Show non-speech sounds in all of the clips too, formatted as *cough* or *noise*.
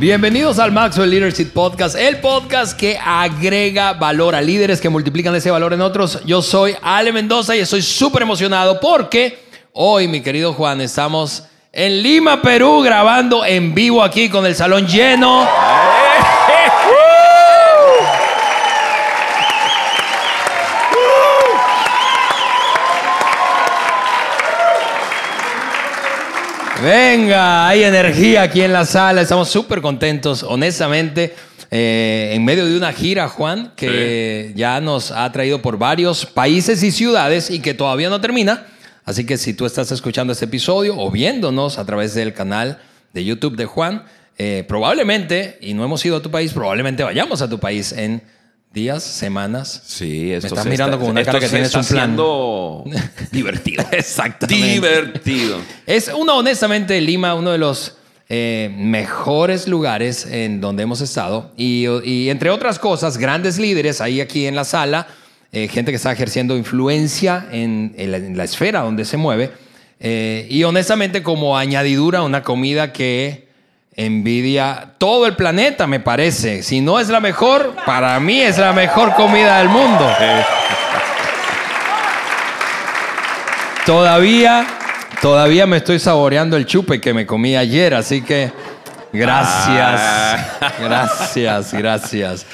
Bienvenidos al Maxwell Leadership Podcast, el podcast que agrega valor a líderes que multiplican ese valor en otros. Yo soy Ale Mendoza y estoy súper emocionado porque hoy, mi querido Juan, estamos en Lima, Perú, grabando en vivo aquí con el salón lleno. Venga, hay energía aquí en la sala, estamos súper contentos, honestamente, eh, en medio de una gira, Juan, que ya nos ha traído por varios países y ciudades y que todavía no termina. Así que si tú estás escuchando este episodio o viéndonos a través del canal de YouTube de Juan, eh, probablemente, y no hemos ido a tu país, probablemente vayamos a tu país en días, semanas. Sí, esto Me estás mirando está- con una cara que se tienes está un plan. *laughs* divertido. Exactamente. divertido. Es uno, honestamente, Lima, uno de los eh, mejores lugares en donde hemos estado. Y, y entre otras cosas, grandes líderes ahí aquí en la sala, eh, gente que está ejerciendo influencia en, en la, en la esfera donde se mueve. Eh, y honestamente, como añadidura, una comida que envidia todo el planeta, me parece. Si no es la mejor, para mí es la mejor comida del mundo. Todavía, todavía me estoy saboreando el chupe que me comí ayer, así que gracias, Ah. gracias, gracias.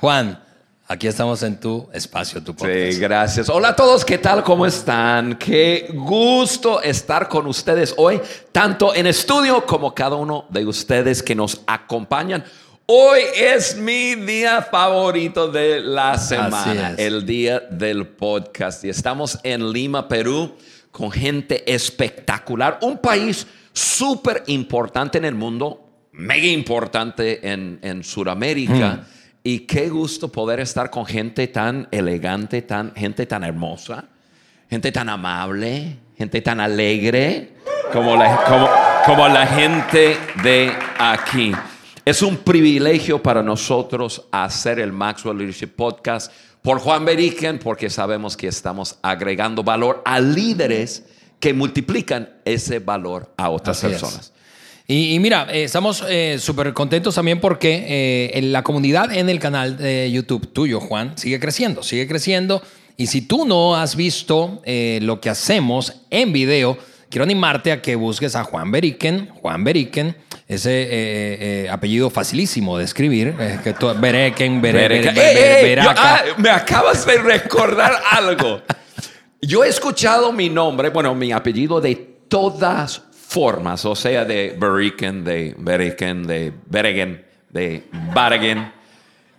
Juan, aquí estamos en tu espacio, tu podcast. Sí, gracias. Hola a todos, ¿qué tal? ¿Cómo están? Qué gusto estar con ustedes hoy, tanto en estudio como cada uno de ustedes que nos acompañan. Hoy es mi día favorito de la semana, el día del podcast. Y estamos en Lima, Perú, con gente espectacular. Un país súper importante en el mundo, mega importante en, en Sudamérica. Y qué gusto poder estar con gente tan elegante, tan, gente tan hermosa, gente tan amable, gente tan alegre como la, como, como la gente de aquí. Es un privilegio para nosotros hacer el Maxwell Leadership Podcast por Juan Beriken, porque sabemos que estamos agregando valor a líderes que multiplican ese valor a otras Así es. Y, y mira, eh, estamos eh, súper contentos también porque eh, en la comunidad en el canal de YouTube tuyo, Juan, sigue creciendo, sigue creciendo. Y si tú no has visto lo que hacemos en video, quiero animarte a que busques a Juan Beriken, Juan Beriken, ese eh, eh, apellido facilísimo de escribir, eh, que tú- Bereken, ah, me acabas de recordar algo. Yo he escuchado mi nombre, bueno, mi apellido de todas formas, o sea, de Beriken, de Beriken, de Beregen, de Bargen.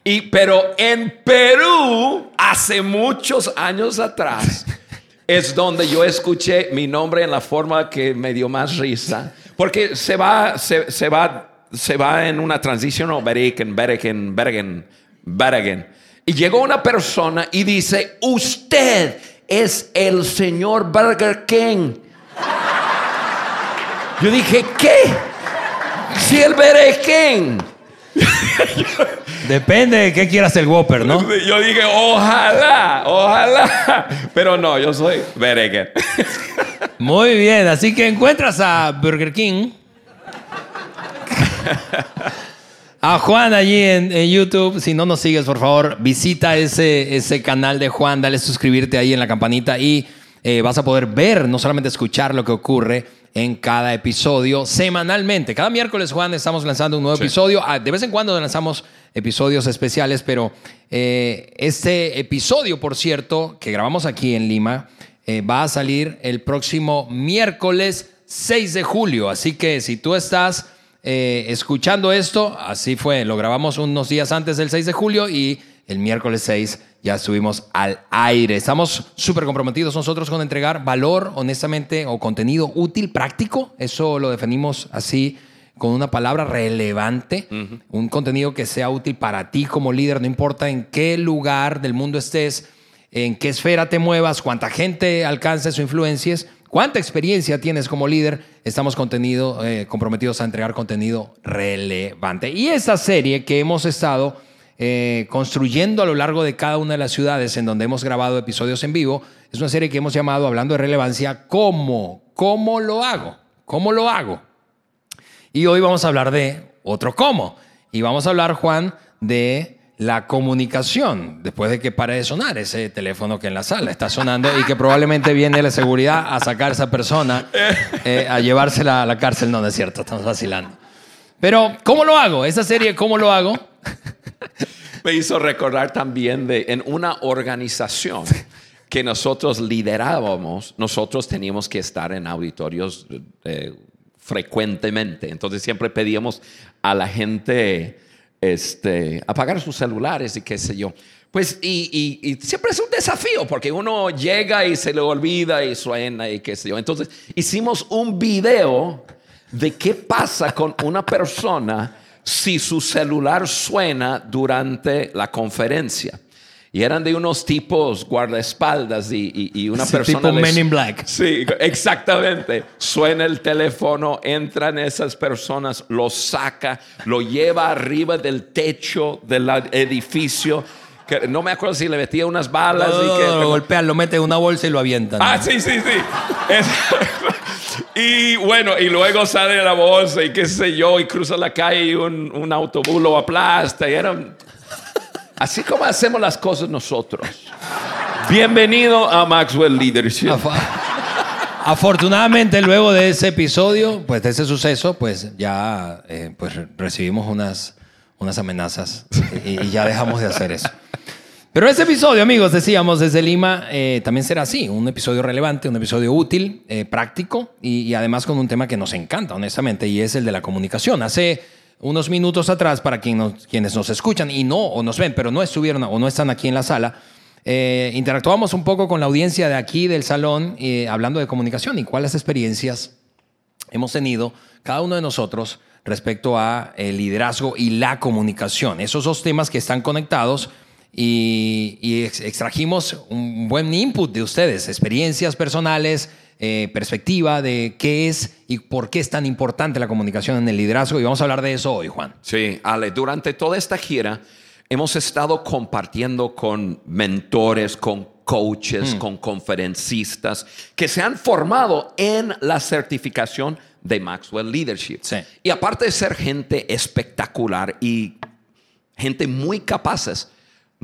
Y, pero en Perú, hace muchos años atrás, *laughs* es donde yo escuché mi nombre en la forma que me dio más risa. Porque se va, se, se va, se va en una transición, ¿no? Bereken, Bereken, Bergen, Bergen. Y llegó una persona y dice, usted es el señor Burger King. Yo dije, ¿qué? Si el Bereken. Depende de qué quieras el Whopper, ¿no? Yo dije, ojalá, ojalá. Pero no, yo soy Bereken. Muy bien, así que encuentras a Burger King. A Juan allí en, en YouTube. Si no nos sigues, por favor, visita ese, ese canal de Juan, dale suscribirte ahí en la campanita y eh, vas a poder ver, no solamente escuchar lo que ocurre en cada episodio semanalmente. Cada miércoles, Juan, estamos lanzando un nuevo episodio. Ah, De vez en cuando lanzamos episodios especiales, pero eh, este episodio, por cierto, que grabamos aquí en Lima, eh, va a salir el próximo miércoles 6 de julio. Así que si tú estás eh, escuchando esto, así fue, lo grabamos unos días antes del 6 de julio y el miércoles 6 ya estuvimos al aire. Estamos súper comprometidos nosotros con entregar valor, honestamente, o contenido útil, práctico. Eso lo definimos así con una palabra relevante, un contenido que sea útil para ti como líder, no importa en qué lugar del mundo estés, en qué esfera te muevas, cuánta gente alcances o influencias, cuánta experiencia tienes como líder, estamos contenido, eh, comprometidos a entregar contenido relevante. Y esta serie que hemos estado eh, construyendo a lo largo de cada una de las ciudades en donde hemos grabado episodios en vivo, es una serie que hemos llamado, hablando de relevancia, ¿cómo? ¿Cómo lo hago? ¿Cómo lo hago? Y hoy vamos a hablar de otro cómo. Y vamos a hablar, Juan, de la comunicación después de que pare de sonar ese teléfono que en la sala está sonando y que probablemente viene la seguridad a sacar a esa persona, *laughs* eh, a llevársela a la cárcel. No, no es cierto, estamos vacilando. Pero, ¿cómo lo hago? Esa serie, ¿cómo lo hago? *laughs* Me hizo recordar también de en una organización que nosotros liderábamos, nosotros teníamos que estar en auditorios eh, frecuentemente. Entonces siempre pedíamos a la gente este, apagar sus celulares y qué sé yo. Pues, y, y, siempre es un desafío porque uno llega y se le olvida y suena y qué sé yo. Entonces, hicimos un video de qué pasa con una persona si su celular suena durante la conferencia. Y eran de unos tipos guardaespaldas y, y, una persona. Tipo Men in Black. Sí, exactamente. Suena el teléfono, entran esas personas, lo saca, lo lleva arriba del techo del edificio. Que no me acuerdo si le metía unas balas. y que, lo golpean, lo mete en una bolsa y lo avientan. Ah, sí, sí, sí. *laughs* y bueno, y luego sale de la bolsa y qué sé yo, y cruza la calle y un, un autobús lo aplasta. Y eran Así como hacemos las cosas nosotros. Bienvenido a Maxwell Leadership. Afortunadamente, luego de ese episodio, pues de ese suceso, pues ya eh, pues recibimos unas, unas amenazas y, ya dejamos de hacer eso. Pero ese episodio, amigos, decíamos desde Lima, eh, también será así, un episodio relevante, un episodio útil, eh, práctico y, además con un tema que nos encanta, honestamente, y es el de la comunicación. Hace unos minutos atrás, para quienes nos escuchan y no, o nos ven, pero no estuvieron o no están aquí en la sala, eh, interactuamos un poco con la audiencia de aquí del salón, hablando de comunicación y cuáles experiencias hemos tenido cada uno de nosotros respecto a el liderazgo y la comunicación. Esos dos temas que están conectados y, extrajimos un buen input de ustedes, experiencias personales, eh, perspectiva de qué es y por qué es tan importante la comunicación en el liderazgo. Y vamos a hablar de eso hoy, Juan. Sí, Ale, durante toda esta gira hemos estado compartiendo con mentores, con coaches, mm. con conferencistas que se han formado en la certificación de Maxwell Leadership. Y aparte de ser gente espectacular y gente muy capaces,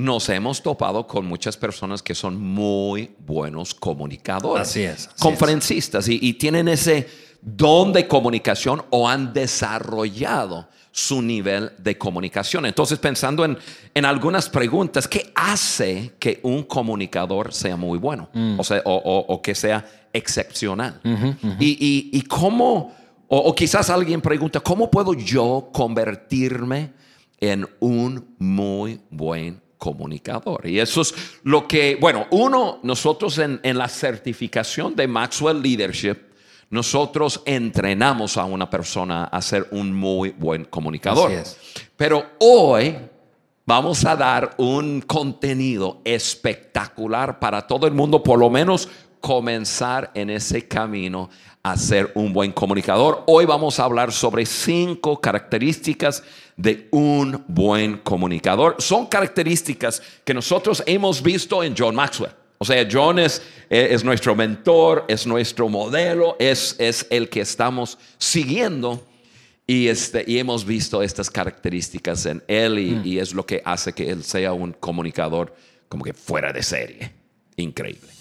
nos hemos topado con muchas personas que son muy buenos comunicadores. Así es. conferencistas Y, tienen ese don de comunicación o han desarrollado su nivel de comunicación. Entonces, pensando en, en algunas preguntas, ¿qué hace que un comunicador sea muy bueno? Mm. O, sea, o, que sea excepcional. Y, y, cómo, o quizás alguien pregunta, ¿cómo puedo yo convertirme en un muy buen comunicador. Y eso es lo que, bueno, uno, nosotros en, la certificación de Maxwell Leadership, nosotros entrenamos a una persona a ser un muy buen comunicador. Pero hoy vamos a dar un contenido espectacular para todo el mundo, por lo menos comenzar en ese camino a ser un buen comunicador. Hoy vamos a hablar sobre cinco características de un buen comunicador. Son características que nosotros hemos visto en John Maxwell. O sea, John es, es nuestro mentor, es nuestro modelo, es, es el que estamos siguiendo. Y, este, y hemos visto estas características en él y, mm. y es lo que hace que él sea un comunicador como que fuera de serie. Increíble.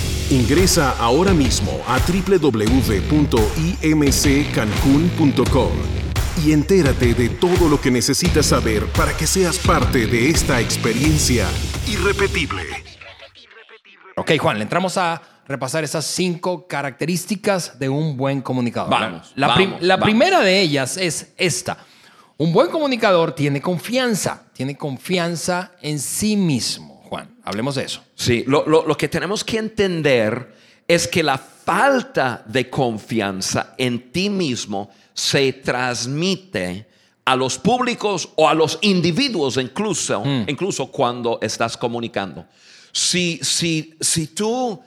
Ingresa ahora mismo a www.imccancun.com y entérate de todo lo que necesitas saber para que seas parte de esta experiencia irrepetible. Ok, Juan, le entramos a repasar esas cinco características de un buen comunicador. Vamos. La, la primera de ellas es esta. Un buen comunicador tiene confianza, tiene confianza en sí mismo. Juan. Hablemos de eso. Sí, lo, que tenemos que entender es que la falta de confianza en ti mismo se transmite a los públicos o a los individuos incluso, incluso cuando estás comunicando. Si, si, si, tú,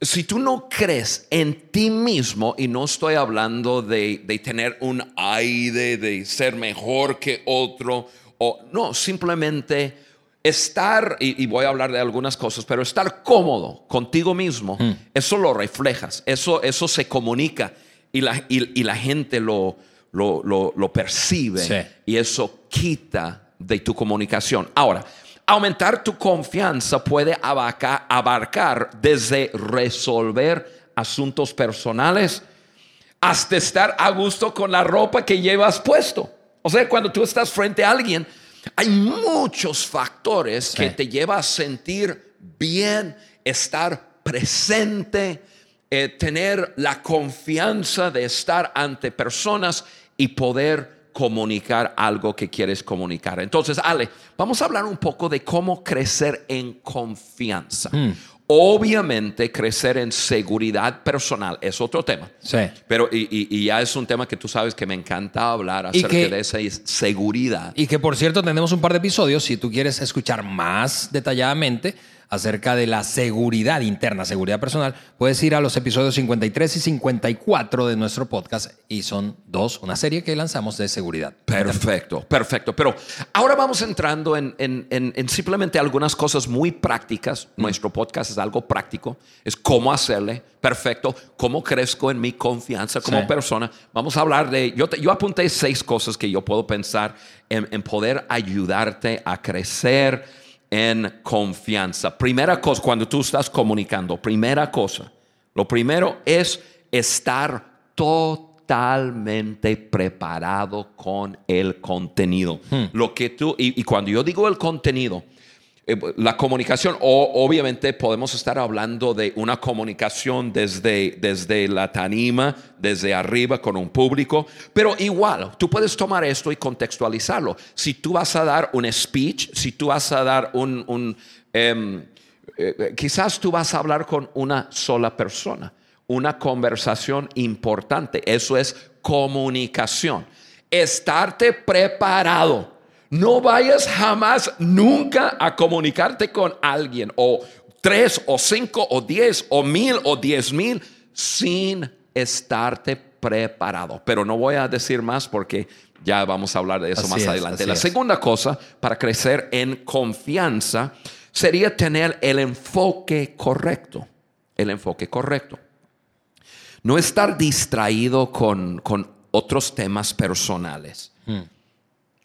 si tú no crees en ti mismo, y no estoy hablando de, de tener un aire, de ser mejor que otro, o no, simplemente estar, y, y voy a hablar de algunas cosas, pero estar cómodo contigo mismo, eso lo reflejas, eso, eso se comunica y la, y, y la gente lo, lo, lo, lo percibe Sí. y eso quita de tu comunicación. Ahora, aumentar tu confianza puede abarcar, abarcar desde resolver asuntos personales hasta estar a gusto con la ropa que llevas puesto. O sea, cuando tú estás frente a alguien, hay muchos factores que Sí. te llevan a sentir bien, estar presente, eh, tener la confianza de estar ante personas y poder comunicar algo que quieres comunicar. Entonces, Ale, vamos a hablar un poco de cómo crecer en confianza. Obviamente, crecer en seguridad personal es otro tema. Sí. Pero, y, y- y ya es un tema que tú sabes que me encanta hablar acerca que- de esa seguridad. Y que por cierto tenemos un par de episodios, si tú quieres escuchar más detalladamente acerca de la seguridad interna, seguridad personal, puedes ir a los episodios 53 y 54 de nuestro podcast y son dos, una serie que lanzamos de seguridad. Perfecto, perfecto. Pero ahora vamos entrando en, en- en- en simplemente algunas cosas muy prácticas. Nuestro podcast es algo práctico, es cómo hacerle, perfecto, cómo crezco en mi confianza como Sí. persona. Vamos a hablar de, yo, te- yo apunté seis cosas que yo puedo pensar en, en poder ayudarte a crecer en confianza. Primera cosa, cuando tú estás comunicando, primera cosa, lo primero es estar totalmente preparado con el contenido. Lo que tú, y, y cuando yo digo el contenido, la comunicación, o, obviamente podemos estar hablando de una comunicación desde, desde la tanima, desde arriba con un público, pero igual, tú puedes tomar esto y contextualizarlo. Si tú vas a dar un speech, si tú vas a dar un... em, eh, quizás tú vas a hablar con una sola persona, una conversación importante, eso es comunicación. Estarte preparado. No vayas jamás, nunca a comunicarte con alguien o tres o cinco o diez o mil o diez mil sin estarte preparado. Pero no voy a decir más porque ya vamos a hablar de eso Así más es, adelante. La es. segunda cosa para crecer en confianza sería tener el enfoque correcto. El enfoque correcto. No estar distraído con, con otros temas personales.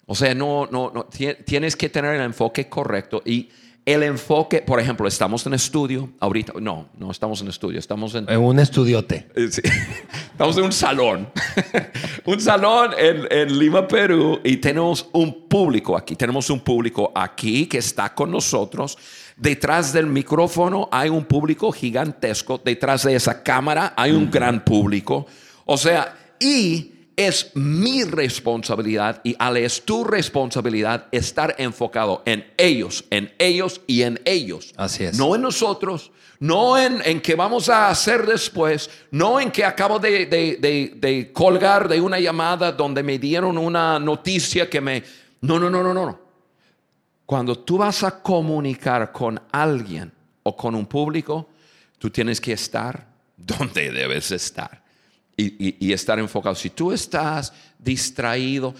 O sea, no, no, no, tie- tienes que tener el enfoque correcto y el enfoque, por ejemplo, estamos en estudio ahorita, no, no estamos en estudio, estamos en, En un estudiote. *laughs* sí. Estamos en un salón. *laughs* un salón en, en Lima, Perú, y tenemos un público aquí. Tenemos un público aquí que está con nosotros. Detrás del micrófono hay un público gigantesco. Detrás de esa cámara hay un gran público. O sea, y es mi responsabilidad y Ale es tu responsabilidad estar enfocado en ellos, en ellos y en ellos. Así es. No en nosotros, no en, en qué vamos a hacer después, no en que acabo de, de- de- de colgar de una llamada donde me dieron una noticia que me... No, no, no, no, no. Cuando tú vas a comunicar con alguien o con un público, tú tienes que estar donde debes estar y, y- y estar enfocado. Si tú estás distraído,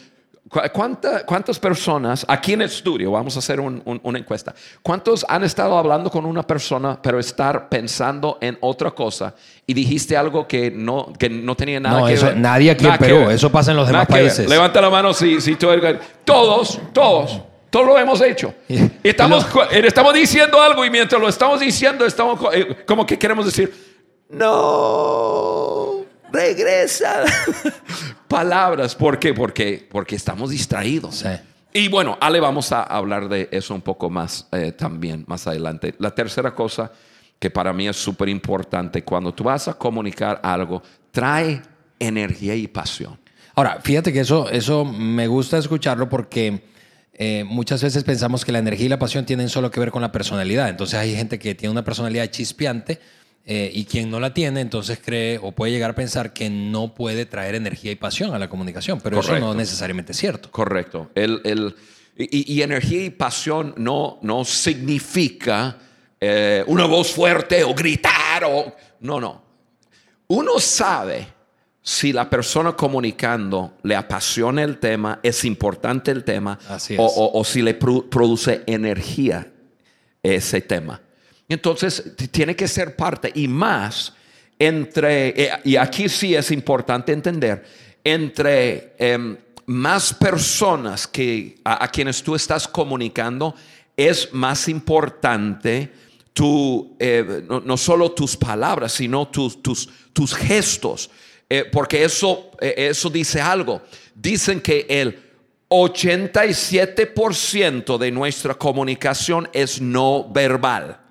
¿cu- cuánta- ¿cuántas personas aquí en el estudio, vamos a hacer un- un- una encuesta, cuántos han estado hablando con una persona pero estar pensando en otra cosa y dijiste algo que no, que no tenía nada No, que eso- ver? nadie aquí en Nada que Perú, eso pasa en los demás países. Levanta la mano si, si tú eres... Todos, todos, todos lo hemos hecho. Estamos, eh, estamos diciendo algo y mientras lo estamos diciendo, estamos eh, como que queremos decir, no, regresa. *laughs* Palabras, ¿por qué? Porque, porque estamos distraídos. Sí. Y bueno, Ale, vamos a hablar de eso un poco más eh, también, más adelante. La tercera cosa que para mí es súper importante, cuando tú vas a comunicar algo, trae energía y pasión. Ahora, fíjate que eso, eso me gusta escucharlo porque eh, muchas veces pensamos que la energía y la pasión tienen solo que ver con la personalidad. Entonces hay gente que tiene una personalidad chispeante eh, y quien no la tiene, entonces cree o puede llegar a pensar que no puede traer energía y pasión a la comunicación, pero eso Correcto. no necesariamente es cierto. Correcto. El, el- y, y energía y pasión no, no significa eh, una voz fuerte o gritar o... No, no. Uno sabe si la persona comunicando le apasiona el tema, es importante el tema, Así o, es. o- o si le pro- produce energía ese tema. Entonces, tiene que ser parte y más entre, eh, y aquí sí es importante entender, entre em, más personas que, a, quienes tú estás comunicando, es más importante tu, eh, no, solo tus palabras, sino tus, tus, tus gestos, Eh, porque eso, eso dice algo. Dicen que el 87% de nuestra comunicación es no verbal.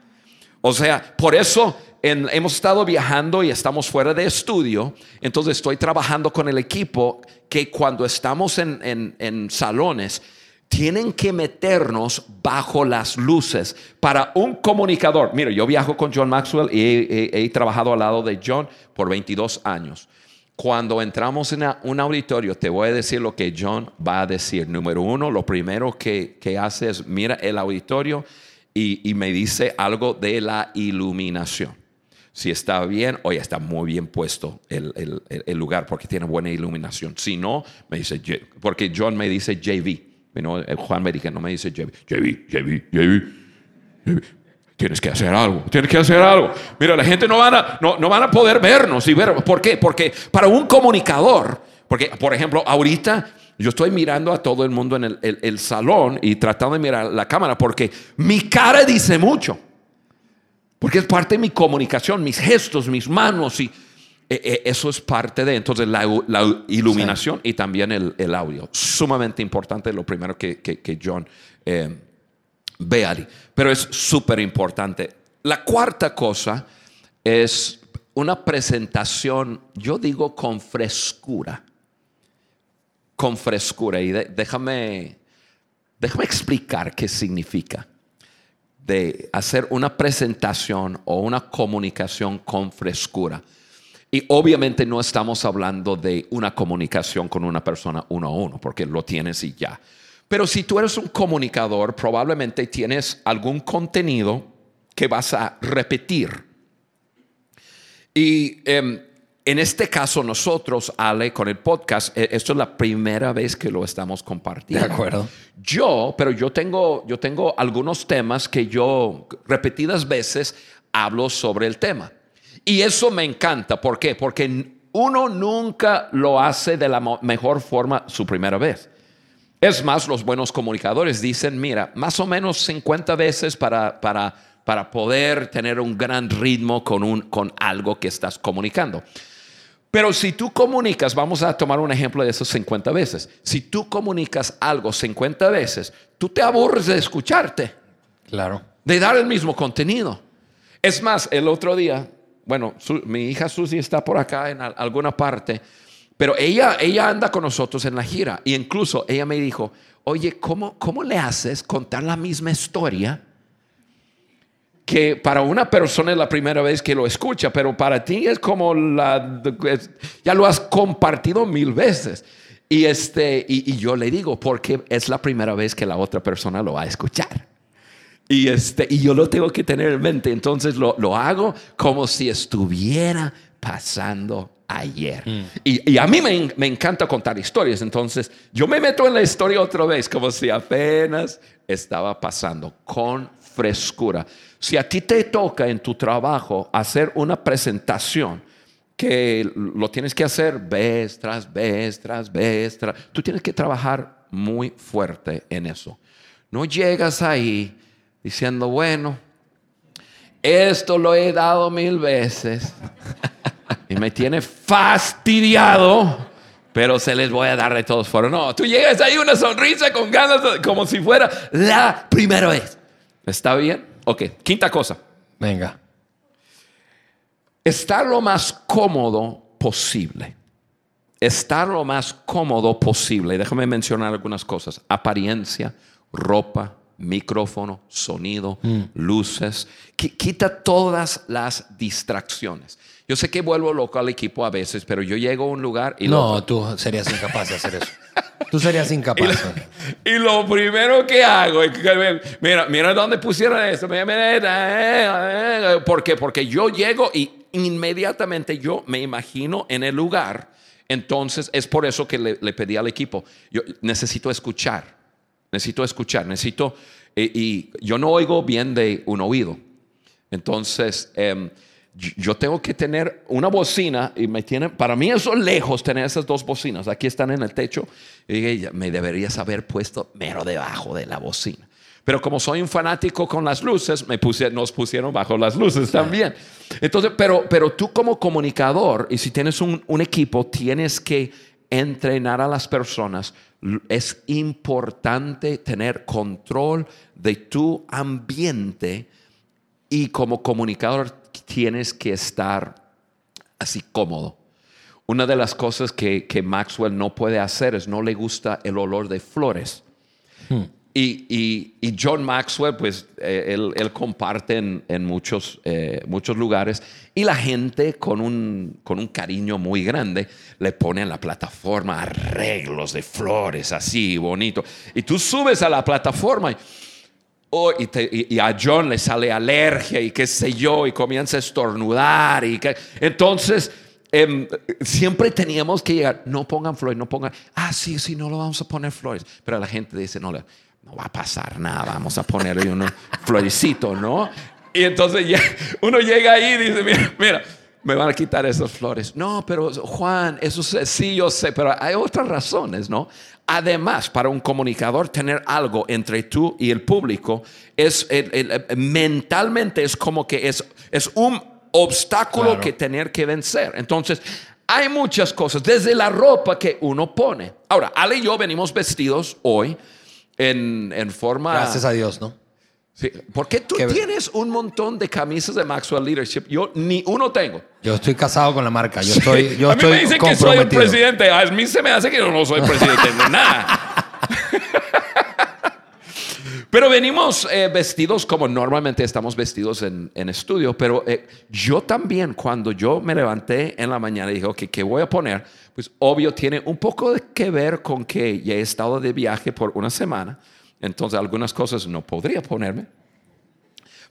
O sea, por eso en- hemos estado viajando y estamos fuera de estudio. Entonces estoy trabajando con el equipo que cuando estamos en, en- en salones, tienen que meternos bajo las luces para un comunicador. Mira, yo viajo con John Maxwell y he, he- he trabajado al lado de John por 22 años. Cuando entramos en un auditorio, te voy a decir lo que John va a decir. Número uno, lo primero que, que hace es mira el auditorio y, me dice algo de la iluminación. Si está bien, oye, está muy bien puesto el, lugar porque tiene buena iluminación. Si no, me dice, porque John me dice JV. ¿no? Juan me dice JV, JV, JV, JV. JV. Tienes que hacer algo, tienes que hacer algo. Mira, la gente no van a, no, no van a poder vernos y ver. ¿Por qué? Porque para un comunicador, porque, por ejemplo, ahorita yo estoy mirando a todo el mundo en el, el- el salón y tratando de mirar la cámara porque mi cara dice mucho. Porque es parte de mi comunicación, mis gestos, mis manos y eh, eh, eso es parte de entonces la, la iluminación y también el, el audio. Sumamente importante, lo primero que, que- que John eh, ve ahí. Pero es súper importante. La cuarta cosa es una presentación, yo digo con frescura. Con frescura. Y déjame, déjame explicar qué significa de hacer una presentación o una comunicación con frescura. Y obviamente no estamos hablando de una comunicación con una persona uno a uno, porque lo tienes y ya. Pero si tú eres un comunicador, probablemente tienes algún contenido que vas a repetir. Y em, en este caso nosotros, Ale, con el podcast, eh, esto es la primera vez que lo estamos compartiendo. De acuerdo. Yo, pero yo tengo, yo tengo algunos temas que yo repetidas veces hablo sobre el tema. Y eso me encanta. ¿Por qué? Porque uno nunca lo hace de la mejor forma su primera vez. Es más, los buenos comunicadores dicen, mira, más o menos 50 veces para, para, para poder tener un gran ritmo con, un, con algo que estás comunicando. Pero si tú comunicas, vamos a tomar un ejemplo de esos 50 veces. Si tú comunicas algo 50 veces, tú te aburres de escucharte, Claro. de dar el mismo contenido. Es más, el otro día, bueno, su- mi hija Susi está por acá en al- alguna parte, pero ella, ella anda con nosotros en la gira. Y incluso ella me dijo, oye, ¿cómo, cómo le haces contar la misma historia? Que para una persona es la primera vez que lo escucha, pero para ti es como la, ya lo has compartido mil veces. Y, este, y, y yo le digo, porque es la primera vez que la otra persona lo va a escuchar. Y, este, y yo lo tengo que tener en mente, entonces lo, lo hago como si estuviera pasando ayer. Y, y a mí me, me encanta contar historias, entonces yo me meto en la historia otra vez, como si apenas estaba pasando, con frescura. Si a ti te toca en tu trabajo hacer una presentación, que lo tienes que hacer vez tras vez tras vez, tras- tú tienes que trabajar muy fuerte en eso. No llegas ahí diciendo, bueno, esto lo he dado mil veces *laughs* y me tiene fastidiado, pero se les voy a dar de todos fueron. No, tú llegas ahí una sonrisa con ganas, como si fuera la primera vez. ¿Está bien? Ok, quinta cosa. Venga. Estar lo más cómodo posible. Estar lo más cómodo posible. Déjame mencionar algunas cosas. Apariencia, ropa, micrófono, sonido, luces. Qui- Quita todas las distracciones. Yo sé que vuelvo loco al equipo a veces, pero yo llego a un lugar y No, tú serías incapaz de hacer eso. *laughs* Tú serías incapaz. Y lo primero que hago es que mira, mira dónde pusieron. Mira, mira, eh, eh, ¿Por qué? Porque yo llego y inmediatamente yo me imagino en el lugar. Entonces es por eso que le, le pedí al equipo. Yo necesito escuchar. Necesito escuchar. Necesito. y- y yo no oigo bien de un oído. Entonces, em, yo- tengo que tener una bocina y me tiene, para mí eso es lejos tener esas dos bocinas. Aquí están en el techo. Y dije, "Ya me deberías haber puesto mero debajo de la bocina. Pero como soy un fanático con las luces, me puse, nos pusieron bajo las luces también. Entonces, pero, pero tú como comunicador, y si tienes un, un equipo, tienes que entrenar a las personas. Es importante tener control de tu ambiente y como comunicador tienes que estar así cómodo. Una de las cosas que, que Maxwell no puede hacer es no le gusta el olor de flores. Y, y- y John Maxwell, pues eh, él, él comparte en, en muchos, eh, muchos lugares y la gente con un, con un cariño muy grande le pone en la plataforma arreglos de flores así bonito. Y tú subes a la plataforma y, oh, y, a John le sale alergia y qué sé yo y comienza a estornudar. Y entonces... em, siempre teníamos que llegar, no pongan flores, no pongan, ah, sí, sí, no lo vamos a poner flores. Pero la gente dice, no, no va a pasar nada, vamos a ponerle un *laughs* florecito, ¿no? Y entonces uno llega ahí y dice, mira, mira, me van a quitar esas flores. No, pero Juan, eso sí, sí, yo sé, pero hay otras razones, ¿no? Además, para un comunicador, tener algo entre tú y el público es el- el- el- mentalmente es como que es, es un obstáculo Claro. que tener que vencer. Entonces, hay muchas cosas, desde la ropa que uno pone. Ahora, Ale y yo venimos vestidos hoy en, en forma... Gracias a Dios, ¿no? Sí, ¿Por qué tú Qué- tienes un montón de camisas de Maxwell Leadership? Yo ni uno tengo. Yo estoy casado con la marca. Yo estoy, yo a mí estoy me dicen que soy el comprometido. presidente. A mí se me hace que yo no soy presidente de nada. Pero venimos eh, vestidos como normalmente estamos vestidos en, en estudio, pero eh, yo también cuando yo me levanté en la mañana y dije, ok, ¿qué voy a poner? Pues obvio tiene un poco de que ver con que ya he estado de viaje por una semana, entonces algunas cosas no podría ponerme.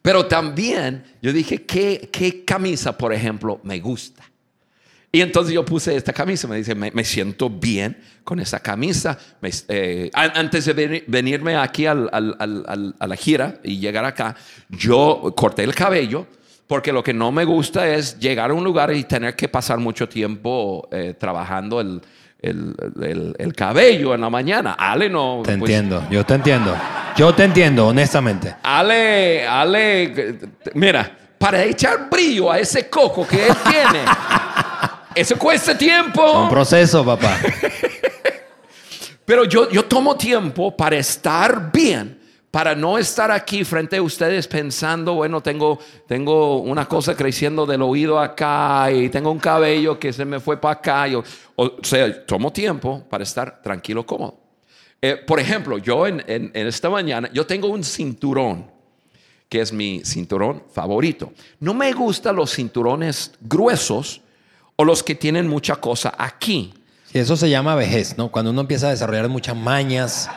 Pero también yo dije, ¿qué, qué camisa, por ejemplo, me gusta? Y entonces yo puse esta camisa, me dice, me, me siento bien con esa camisa. Eh, an- antes de veni- venirme aquí a la gira y llegar acá, yo corté el cabello porque lo que no me gusta es llegar a un lugar y tener que pasar mucho tiempo eh, trabajando el, el- el- el cabello en la mañana. Ale no... Te pues, entiendo, yo te entiendo. Yo te entiendo, honestamente. Ale, Ale, mira, para echar brillo a ese coco que él tiene, *laughs* eso cuesta tiempo. Un proceso, papá. *laughs* Pero yo, yo tomo tiempo para estar bien, para no estar aquí frente a ustedes pensando, bueno, tengo, tengo una cosa creciendo del oído acá y tengo un cabello que se me fue para acá. O sea, tomo tiempo para estar tranquilo, cómodo. Eh, por ejemplo, yo en esta mañana, yo tengo un cinturón, que es mi cinturón favorito. No me gustan los cinturones gruesos o los que tienen mucha cosa aquí. Sí, eso se llama vejez, ¿no? Cuando uno empieza a desarrollar muchas mañas.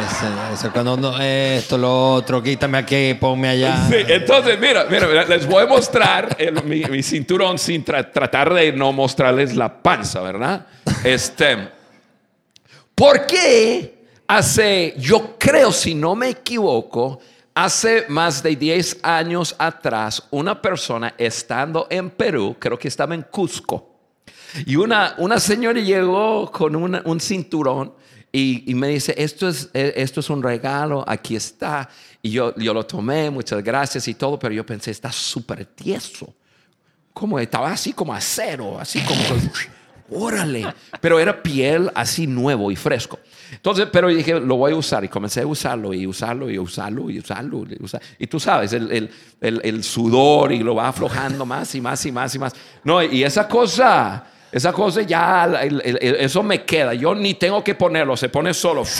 Ese- ese, cuando uno, esto, lo otro, quítame aquí, ponme allá. *laughs* Sí, entonces, mira, mira, les voy a mostrar el- mi, mi cinturón sin tra- tratar de no mostrarles la panza, ¿verdad? Este, ¿Por qué hace, yo creo, si no me equivoco, hace más de 10 años atrás, una persona estando en Perú, creo que estaba en Cusco, y una, una señora llegó con una- un cinturón y, y me dice, esto es, eh, esto es un regalo, aquí está. Y yo, yo lo tomé, muchas gracias y todo, pero yo pensé, está súper tieso. Como estaba así como acero, así como, *laughs* órale. Pero era piel así nuevo y fresco. Entonces, pero dije, lo voy a usar y comencé a usarlo y usarlo y usarlo y usarlo. Y, usar- y tú sabes, el, el- el- el sudor y lo va aflojando más y más y más y más. No, y esa cosa, esa cosa ya, eso me queda. Yo ni tengo que ponerlo, se pone solo. *laughs*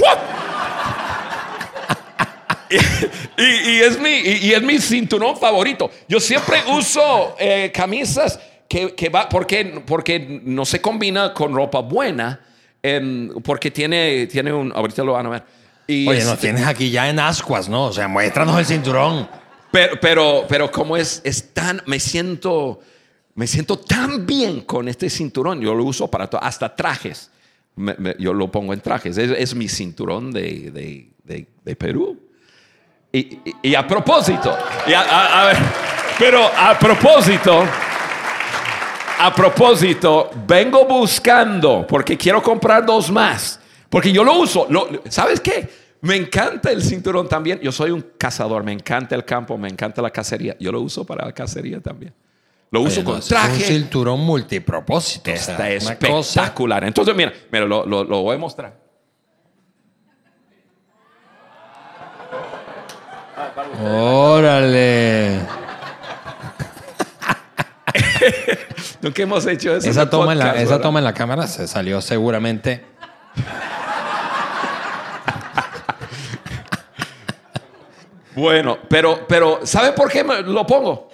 Y, y es mi, y, y es mi cinturón favorito. Yo siempre uso eh, camisas que, que va, porque, porque no se combina con ropa buena, em, porque tiene, tiene un, ahorita lo van a ver. Y Oye, nos este- tienes aquí ya en ascuas, ¿no? O sea, muéstranos el cinturón. Pero, pero, pero como es, es tan, me siento, me siento tan bien con este cinturón. Yo lo uso para todo, hasta trajes. Me- yo lo pongo en trajes. Es, es mi cinturón de, de- de- Perú. Y, a propósito, a- a- ver, pero a propósito, a propósito, vengo buscando porque quiero comprar dos más. Porque yo lo uso. ¿Sabes qué? Me encanta el cinturón también. Yo soy un cazador. Me encanta el campo. Me encanta la cacería. Yo lo uso para la cacería también. Lo uso Oye, no, con ese es un traje. cinturón multipropósito. o Está sea, una cosa- espectacular. Entonces, mira, mira lo, lo- lo voy a mostrar. Órale. *laughs* Nunca hemos hecho eso. Esa toma, en la, esa toma en la cámara se salió seguramente. Bueno, pero, pero ¿sabe por qué me lo pongo?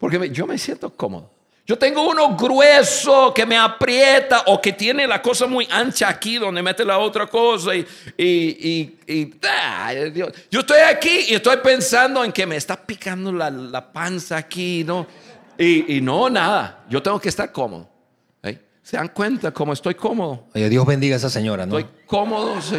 Porque yo me siento cómodo. Yo tengo uno grueso que me aprieta o que tiene la cosa muy ancha aquí donde mete la otra cosa y, y, y- y- ah, Dios. yo estoy aquí y estoy pensando en que me está picando la, la panza aquí, ¿no? Y, y no, nada, yo tengo que estar cómodo. ¿eh? ¿Se dan cuenta cómo estoy cómodo? Oye, Dios bendiga a esa señora, ¿no? Estoy cómodo, sí.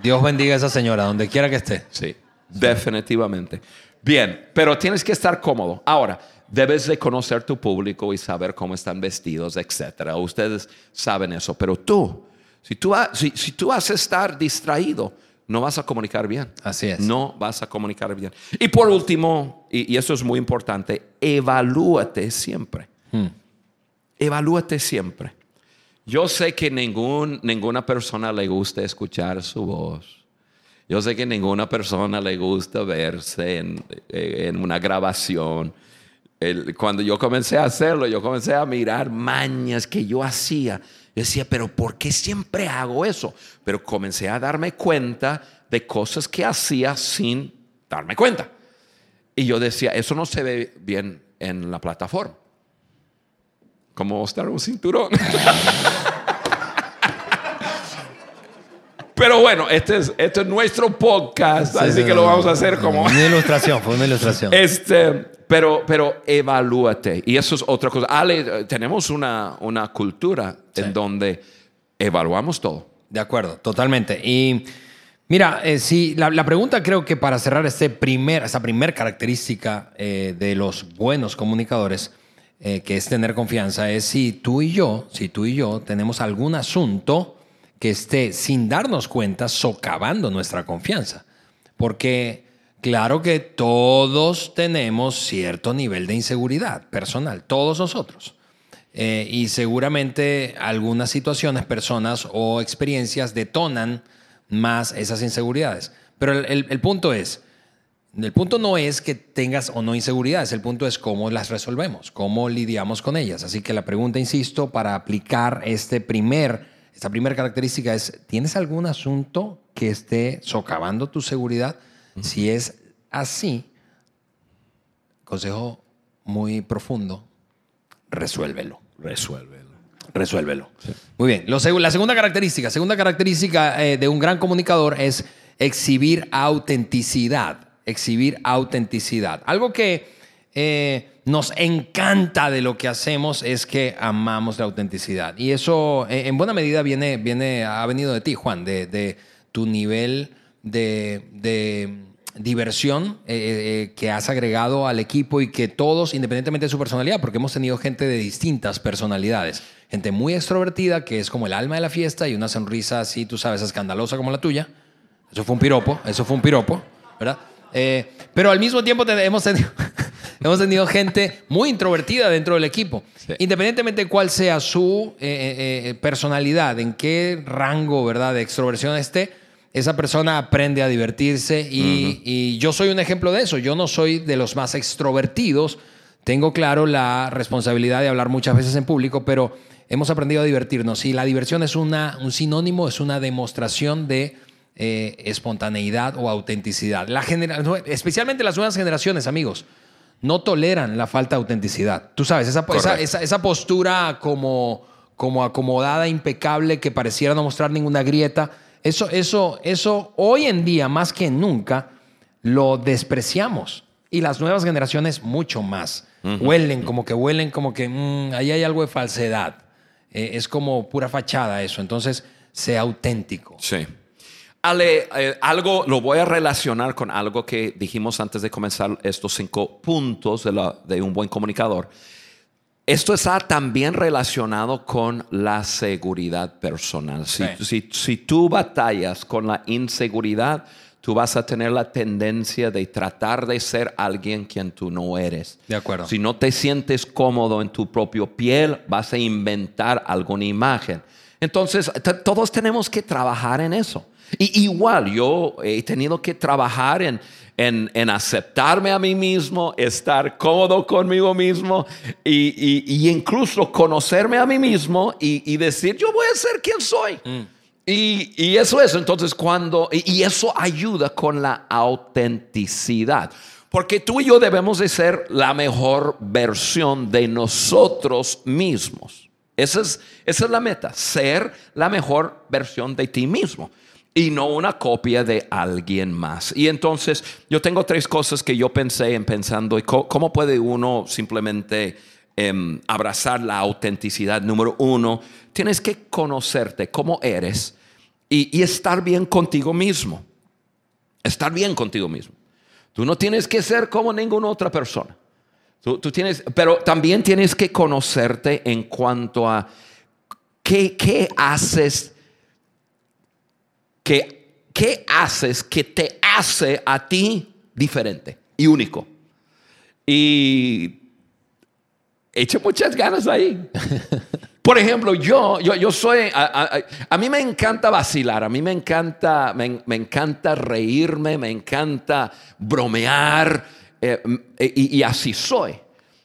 Dios bendiga a esa señora, donde quiera que esté. Sí, definitivamente. Bien, pero tienes que estar cómodo. Ahora, debes de conocer tu público y saber cómo están vestidos, etcétera. Ustedes saben eso, pero tú, si tú, si, si tú vas a estar distraído, no vas a comunicar bien. Así es. No vas a comunicar bien. Y por último, y, y eso es muy importante, evalúate siempre. Evalúate siempre. Yo sé que ningún, ninguna persona le gusta escuchar su voz. Yo sé que ninguna persona le gusta verse en, en una grabación. El- cuando yo comencé a hacerlo, yo comencé a mirar mañas que yo hacía. Yo decía, pero ¿por qué siempre hago eso? Pero comencé a darme cuenta de cosas que hacía sin darme cuenta. Y yo decía, eso no se ve bien en la plataforma. Como mostrar un cinturón. *laughs* Pero bueno, este es, este es nuestro podcast, así que lo vamos a hacer como... Una ilustración, fue una ilustración. *laughs* Este, pero, pero evalúate. Y eso es otra cosa. Ale, eh, tenemos una, una cultura en donde evaluamos todo. De acuerdo, totalmente. Y mira, eh, sí, la, la pregunta creo que para cerrar este primer, esta primera característica eh, de los buenos comunicadores, eh, que es tener confianza, es si tú y yo, si tú y yo tenemos algún asunto que esté sin darnos cuenta socavando nuestra confianza. Porque claro que todos tenemos cierto nivel de inseguridad personal, todos nosotros. Eh, y seguramente algunas situaciones, personas o experiencias detonan más esas inseguridades. Pero el, punto es, el punto no es que tengas o no inseguridades, el punto es cómo las resolvemos, cómo lidiamos con ellas. Así que la pregunta, insisto, para aplicar este primer, esta primera característica es, ¿tienes algún asunto que esté socavando tu seguridad? Si es así, consejo muy profundo, resuélvelo. Resuélvelo. Resuélvelo. Muy bien. Lo la segunda característica, segunda característica eh, de un gran comunicador es exhibir autenticidad. Exhibir autenticidad. Algo que eh, nos encanta de lo que hacemos es que amamos la autenticidad. Y eso eh, en buena medida viene, viene, ha venido de ti, Juan, de, de tu nivel de, de diversión eh, eh, que has agregado al equipo y que todos, independientemente de su personalidad, porque hemos tenido gente de distintas personalidades, gente muy extrovertida que es como el alma de la fiesta y una sonrisa así, tú sabes, escandalosa como la tuya. Eso fue un piropo, eso fue un piropo, ¿verdad? Pero al mismo tiempo hemos tenido, *laughs* hemos tenido gente muy introvertida dentro del equipo. Sí. Independientemente de cuál sea su eh, eh, eh, personalidad, en qué rango ¿verdad? de extroversión esté, esa persona aprende a divertirse y, y yo soy un ejemplo de eso. Yo no soy de los más extrovertidos. Tengo claro la responsabilidad de hablar muchas veces en público, pero hemos aprendido a divertirnos. Y la diversión es una, un sinónimo, es una demostración de eh, espontaneidad o autenticidad. La especialmente las nuevas generaciones, amigos, no toleran la falta de autenticidad. Tú sabes, esa, esa, esa postura como, como acomodada, impecable, que pareciera no mostrar ninguna grieta, eso, eso, eso hoy en día, más que nunca, lo despreciamos. Y las nuevas generaciones mucho más. Huelen, como que huelen, como que mm, ahí hay algo de falsedad. Eh, es como pura fachada eso. Entonces, sea auténtico. Sí. Ale, eh, algo lo voy a relacionar con algo que dijimos antes de comenzar estos cinco puntos de, la- de un buen comunicador. Esto está también relacionado con la seguridad personal. Si, Sí. si- si tú batallas con la inseguridad, tú vas a tener la tendencia de tratar de ser alguien quien tú no eres. De acuerdo. Si no te sientes cómodo en tu propio piel, vas a inventar alguna imagen. Entonces, todos tenemos que trabajar en eso. Y igual, yo he tenido que trabajar en, en, en aceptarme a mí mismo, estar cómodo conmigo mismo y, y- y incluso conocerme a mí mismo y, y decir, yo voy a ser quien soy. Y, y eso es, entonces cuando, y, y eso ayuda con la autenticidad. Porque tú y yo debemos de ser la mejor versión de nosotros mismos. Esa es, esa es la meta, ser la mejor versión de ti mismo y no una copia de alguien más. Y entonces yo tengo tres cosas que yo pensé en pensando, y ¿cómo puede uno simplemente em, abrazar la autenticidad? Número uno, tienes que conocerte cómo eres y estar bien contigo mismo. Estar bien contigo mismo. Tú no tienes que ser como ninguna otra persona. Tú, tú tienes, pero también tienes que conocerte en cuanto a qué, qué haces, qué, qué haces que te hace a ti diferente y único. Y eche muchas ganas ahí. *laughs* Por ejemplo, yo, yo, yo soy, a, a- a- a mí me encanta vacilar, a mí me encanta, me, me encanta reírme, me encanta bromear, eh, m- y, y así soy.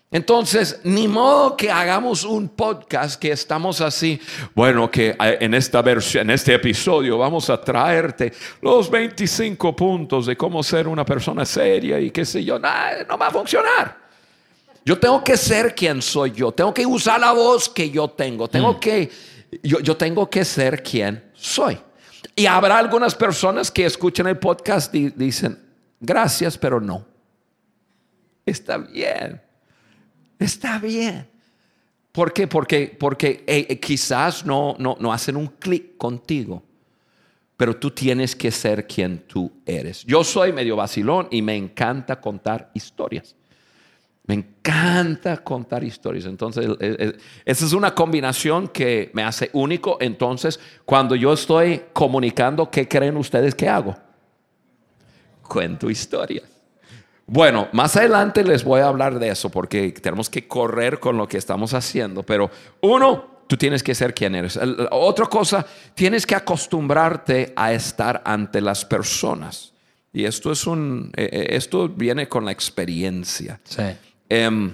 Entonces, ni modo que hagamos un podcast que estamos así, bueno, que eh, en esta versión, en este episodio vamos a traerte los 25 puntos de cómo ser una persona seria y qué sé yo, Nah, no va a funcionar. Yo tengo que ser quien soy yo. Tengo que usar la voz que yo tengo. Tengo que, yo, yo tengo que ser quien soy. Y habrá algunas personas que escuchan el podcast y dicen, gracias, pero no. Está bien. Está bien. ¿Por qué? Porque, porque eh, eh, quizás no, no, no hacen un clic contigo. Pero tú tienes que ser quien tú eres. Yo soy medio vacilón y me encanta contar historias. Me encanta contar historias. Entonces, esa es una combinación que me hace único. Entonces, cuando yo estoy comunicando, ¿qué creen ustedes que hago? Cuento historias. Bueno, más adelante les voy a hablar de eso porque tenemos que correr con lo que estamos haciendo. Pero uno, tú tienes que ser quien eres. El- Otra cosa, tienes que acostumbrarte a estar ante las personas. Y esto es un, eh, eh, esto viene con la experiencia. Sí. Em,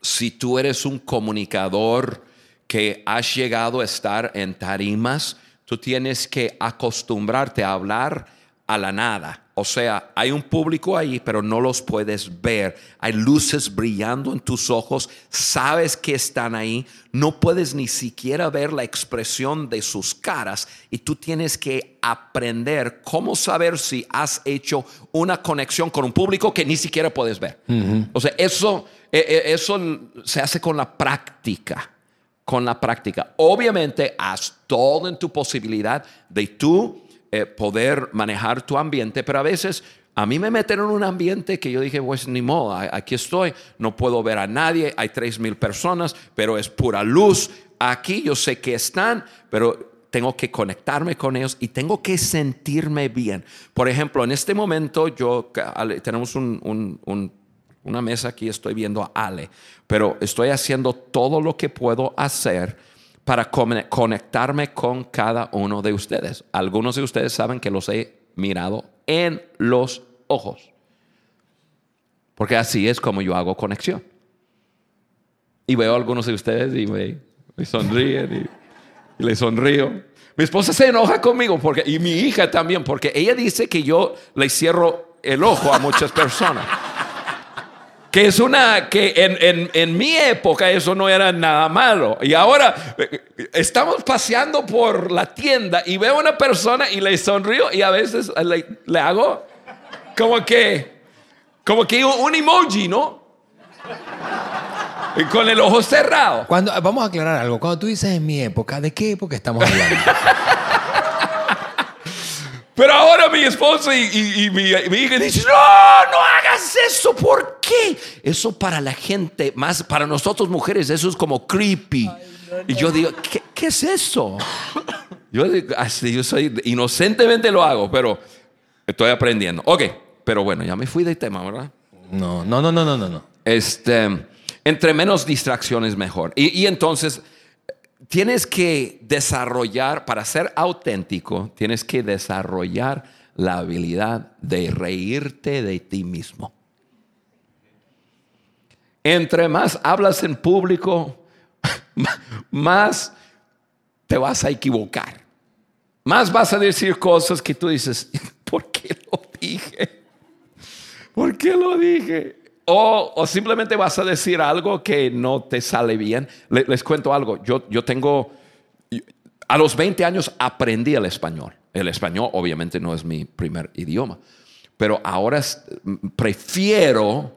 si tú eres un comunicador que has llegado a estar en tarimas, tú tienes que acostumbrarte a hablar a la nada. O sea, hay un público ahí, pero no los puedes ver. Hay luces brillando en tus ojos, sabes que están ahí, no puedes ni siquiera ver la expresión de sus caras y tú tienes que aprender cómo saber si has hecho una conexión con un público que ni siquiera puedes ver. O sea, eso, eh, eh, eso se hace con la práctica con la práctica. Obviamente, haz todo en tu posibilidad de tú eh, poder manejar tu ambiente, pero a veces a mí me meten en un ambiente que yo dije, pues ni modo, aquí estoy, no puedo ver a nadie, hay tres mil personas, pero es pura luz. Aquí yo sé que están, pero tengo que conectarme con ellos y tengo que sentirme bien. Por ejemplo, en este momento yo tenemos un- un- un una mesa aquí, estoy viendo a Ale, pero estoy haciendo todo lo que puedo hacer para conectarme con cada uno de ustedes. Algunos de ustedes saben que los he mirado en los ojos, porque así es como yo hago conexión. Y veo a algunos de ustedes y me, me sonríen. Y le sonrío. Mi esposa se enoja conmigo porque, y mi hija también, porque ella dice que yo le cierro el ojo a muchas personas. Que es una, que en, en, en, mi época eso no era nada malo. Y ahora eh, estamos paseando por la tienda y veo a una persona y le sonrío y a veces le, le hago como que, como que un emoji, ¿no? Y con el ojo cerrado. Cuando, vamos a aclarar algo. Cuando tú dices en mi época, ¿de qué época estamos hablando? *laughs* Pero ahora mi esposo y, y, y mi, mi, hija dicen, no, no hagas eso. ¿Por qué? Eso para la gente, más para nosotros mujeres, eso es como creepy. Ay, no, no. Y yo digo, ¿qué, qué es eso? yo, así, yo soy, inocentemente lo hago, pero estoy aprendiendo. Ok, pero bueno, ya me fui del tema, ¿verdad? No, no, no, no, no, no. Este, entre menos distracciones, mejor. Y, y entonces tienes que desarrollar, para ser auténtico, tienes que desarrollar la habilidad de reírte de ti mismo. Entre más hablas en público, *laughs* más te vas a equivocar. Más vas a decir cosas que tú dices, *laughs* ¿por qué lo dije? ¿Por qué lo dije? O, simplemente vas a decir algo que no te sale bien. Les, cuento algo. Yo, yo tengo, a los 20 años aprendí el español. El español obviamente no es mi primer idioma, pero ahora es, prefiero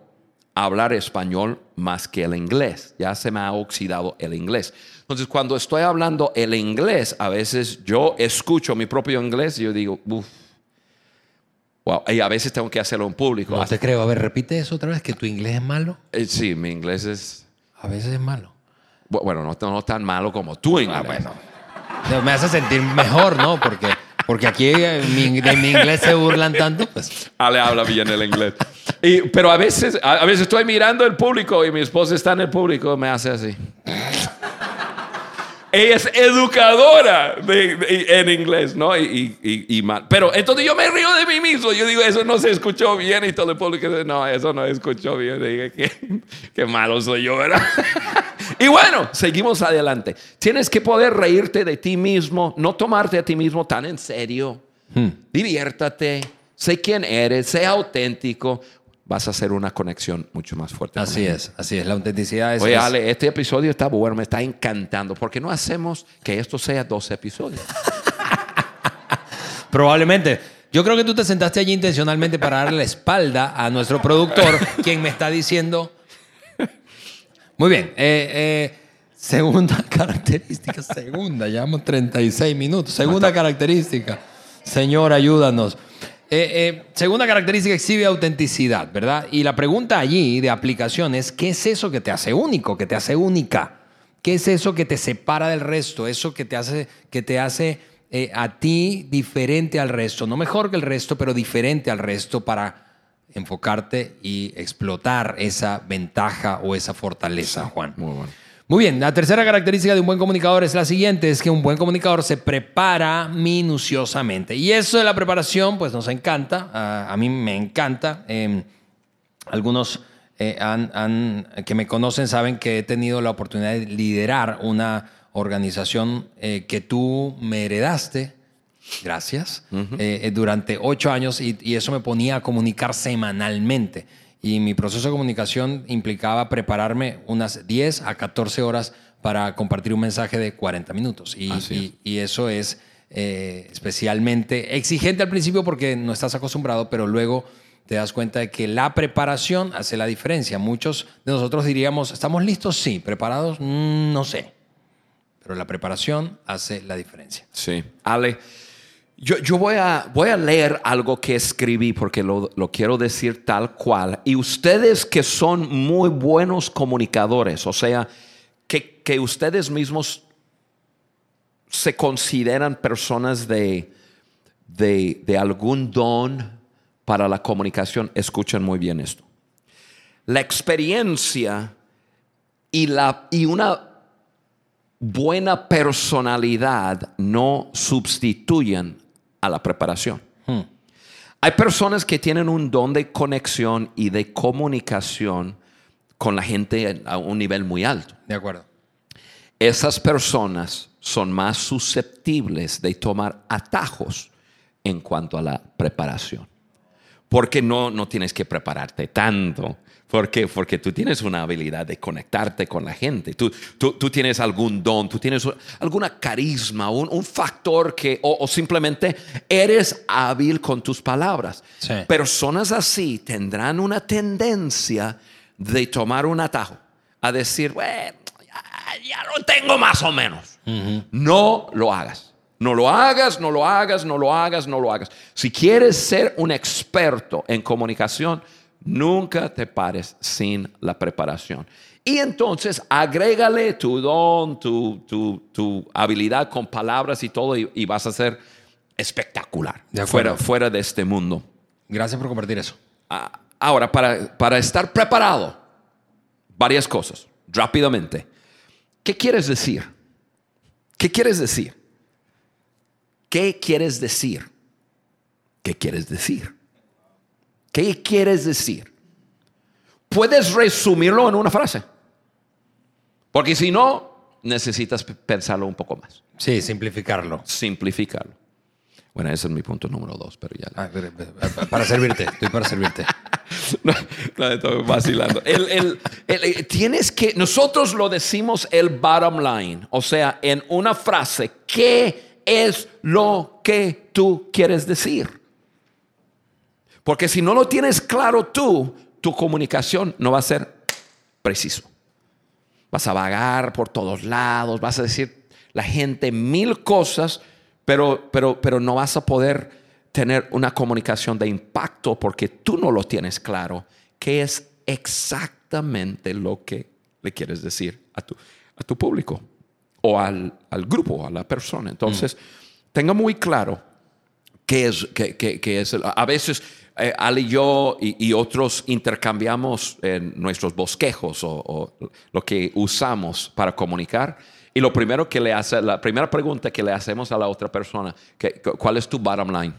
hablar español más que el inglés. Ya se me ha oxidado el inglés. Entonces, cuando estoy hablando el inglés, a veces yo escucho mi propio inglés y yo digo, uff. Wow. Y a veces tengo que hacerlo en público. No te creo. A ver, repite eso otra vez, que tu inglés es malo. Eh, sí, mi inglés es... A veces es malo. Bueno, no, no tan malo como tu inglés. Ah, bueno. Me hace sentir mejor, ¿no? Porque, porque aquí en mi, de mi inglés se burlan tanto, pues... Ale habla bien el inglés. Y, pero a veces, a, a veces estoy mirando el público y mi esposa está en el público me hace así. Ella es educadora de, de, en inglés, ¿no? Y, y, y, mal. Pero entonces yo me río de mí mismo. Yo digo, eso no se escuchó bien. Y todo el público dice, no, eso no se escuchó bien. Dije, qué, qué malo soy yo, ¿verdad? *laughs* y bueno, seguimos adelante. Tienes que poder reírte de ti mismo, no tomarte a ti mismo tan en serio. Hmm. Diviértate, sé quién eres, sé auténtico vas a hacer una conexión mucho más fuerte. Así es, así es. La autenticidad es... Oye, Ale, este episodio está bueno, me está encantando. ¿Por qué no hacemos que esto sea dos episodios? *laughs* Probablemente. Yo creo que tú te sentaste allí intencionalmente para darle la espalda a nuestro productor, quien me está diciendo... Muy bien. Eh, eh, segunda *laughs* característica, segunda, llevamos 36 minutos. Segunda característica. Señor, ayúdanos. Eh, eh, segunda característica, exhibe autenticidad, ¿verdad? Y la pregunta allí de aplicación es, ¿qué es eso que te hace único, que te hace única? ¿Qué es eso que te separa del resto? Eso que te hace, que te hace eh, a ti diferente al resto. No mejor que el resto, pero diferente al resto para enfocarte y explotar esa ventaja o esa fortaleza, Juan. Muy bueno. Muy bien, la tercera característica de un buen comunicador es la siguiente, es que un buen comunicador se prepara minuciosamente. Y eso de la preparación, pues nos encanta, a, a mí me encanta. Eh, algunos eh, han, han, que me conocen saben que he tenido la oportunidad de liderar una organización eh, que tú me heredaste, gracias, uh -huh. durante ocho años y, y eso me ponía a comunicar semanalmente y mi proceso de comunicación implicaba prepararme unas 10 a 14 horas para compartir un mensaje de 40 minutos. Y, y, y eso es eh, especialmente exigente al principio porque no estás acostumbrado, pero luego te das cuenta de que la preparación hace la diferencia. Muchos de nosotros diríamos, ¿estamos listos? Sí. ¿Preparados? Mm, no sé. Pero la preparación hace la diferencia. Sí. Ale. Yo, yo voy, a, voy, a, leer algo que escribí porque lo, lo, quiero decir tal cual. Y ustedes que son muy buenos comunicadores, o sea, que, que ustedes mismos se consideran personas de, de, de algún don para la comunicación, escuchen muy bien esto. La experiencia y, la, y una buena personalidad no sustituyen a la preparación. Hmm. Hay personas que tienen un don de conexión y de comunicación con la gente a un nivel muy alto. De acuerdo. Esas personas son más susceptibles de tomar atajos en cuanto a la preparación. Porque no, no tienes que prepararte tanto. ¿Por qué? Porque tú tienes una habilidad de conectarte con la gente. Tú, tú, tú tienes algún don, tú tienes alguna carisma, un, un factor que, o, o, simplemente eres hábil con tus palabras. Sí. Personas así tendrán una tendencia de tomar un atajo, a decir, bueno, ya, ya lo tengo más o menos. No lo hagas. No lo hagas, no lo hagas, no lo hagas, no lo hagas. Si quieres ser un experto en comunicación, nunca te pares sin la preparación. Y entonces agrégale tu don, tu, tu, tu habilidad con palabras y todo, y, y vas a ser espectacular De fuera, fuera de este mundo. Gracias por compartir eso. Ah, Ahora, para, para estar preparado, varias cosas, rápidamente. ¿Qué quieres decir? ¿Qué quieres decir? ¿Qué quieres decir? ¿Qué quieres decir? ¿Qué quieres decir? Puedes resumirlo en una frase. Porque si no, necesitas pensarlo un poco más. Sí, simplificarlo. Simplificarlo. Bueno, ese es mi punto número dos, pero ya. Ah, pero- pero- Para servirte, estoy para servirte. *laughs* No, no, estoy vacilando. El- el- el- eh, tienes que, nosotros lo decimos el bottom line, o sea, en una frase, ¿qué es lo que tú quieres decir? Porque si no lo tienes claro tú, tu comunicación no va a ser preciso. Vas a vagar por todos lados, vas a decir la gente mil cosas, pero, pero, pero no vas a poder tener una comunicación de impacto porque tú no lo tienes claro, qué es exactamente lo que le quieres decir a tu, a tu público o al, al grupo, a la persona. Entonces, tenga muy claro qué es, qué, qué- qué es a veces eh, Ale y yo y, otros intercambiamos eh, nuestros bosquejos o, lo que usamos para comunicar. Y lo primero que le hace, la primera pregunta que le hacemos a la otra persona, que, ¿cuál es tu bottom line?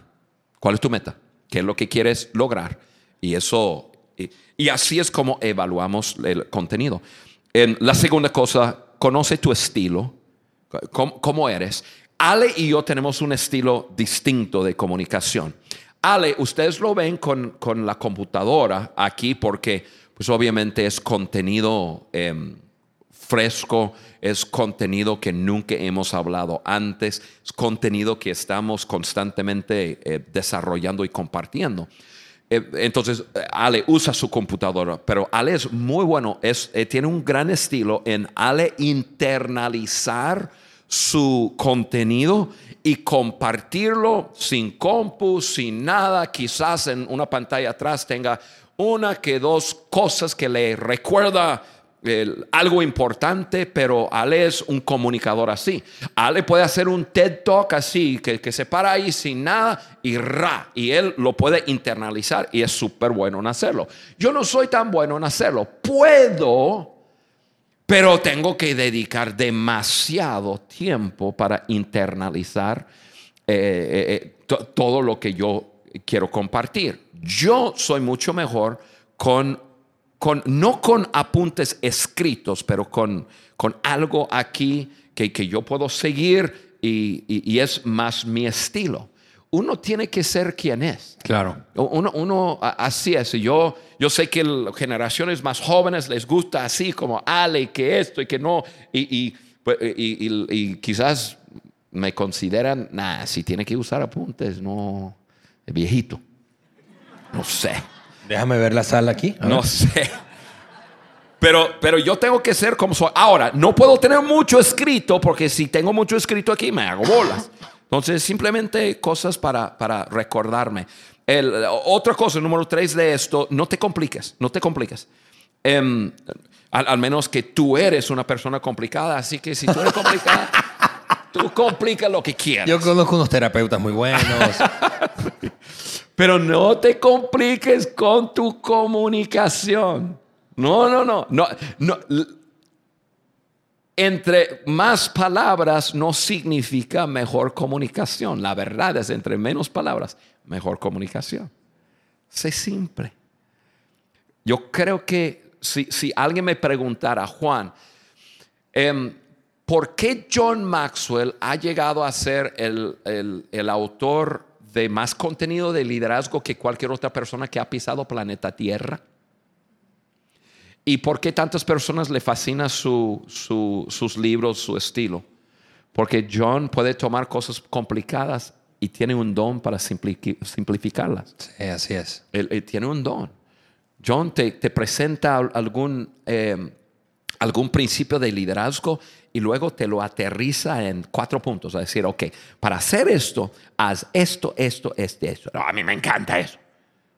¿Cuál es tu meta? ¿Qué es lo que quieres lograr? Y eso, y, y así es como evaluamos el contenido. En la segunda cosa, conoce tu estilo, cómo, cómo eres. Ale y yo tenemos un estilo distinto de comunicación. Ale, ustedes lo ven con, con la computadora aquí porque, pues obviamente es contenido em, fresco, es contenido que nunca hemos hablado antes, es contenido que estamos constantemente eh, desarrollando y compartiendo. Eh, Entonces, eh, Ale usa su computadora, pero Ale es muy bueno, es, tiene un gran estilo en Ale internalizar su contenido y compartirlo sin compu, sin nada, quizás en una pantalla atrás tenga una que dos cosas que le recuerda algo importante, pero Ale es un comunicador así. Ale puede hacer un TED Talk así, que, que se para ahí sin nada y ra, y él lo puede internalizar y es súper bueno en hacerlo. Yo no soy tan bueno en hacerlo. Puedo, pero tengo que dedicar demasiado tiempo para internalizar eh, eh, eh, to- todo lo que yo quiero compartir. Yo soy mucho mejor con, con no con apuntes escritos, pero con, con algo aquí que, que yo puedo seguir y- y es más mi estilo. Uno tiene que ser quien es. Claro. Uno, uno así es. Yo, yo sé que las generaciones más jóvenes les gusta así como Ale, y que esto y que no. Y, y, pues, y- y- y quizás me consideran, nah, si tiene que usar apuntes, no, es viejito. No sé, Déjame ver la sala aquí. A no ver. sé. Pero, pero yo tengo que ser como soy. Ahora, no puedo tener mucho escrito porque si tengo mucho escrito aquí me hago bolas. Entonces, simplemente cosas para, para recordarme. El, otra cosa, número tres de esto, no te compliques, no te compliques. Em, al, al menos que tú eres una persona complicada, así que si tú eres complicada, *laughs* tú complica lo que quieras. Yo conozco unos terapeutas muy buenos. *laughs* Pero no te compliques con tu comunicación. No, no, no. no, no. Entre más palabras no significa mejor comunicación. La verdad es entre menos palabras, mejor comunicación. Sé simple. Yo creo que si, si alguien me preguntara, Juan, em, ¿por qué John Maxwell ha llegado a ser el, el- el autor de más contenido de liderazgo que cualquier otra persona que ha pisado planeta Tierra? ¿Y por qué tantas personas le fascina su- su- sus libros, su estilo? Porque John puede tomar cosas complicadas y tiene un don para simplificarlas. Sí, así es. Él, él tiene un don. John te, te presenta al- algún, eh, algún principio de liderazgo y luego te lo aterriza en cuatro puntos. A decir, ok, para hacer esto, haz esto, esto, este, esto. No, a mí me encanta eso.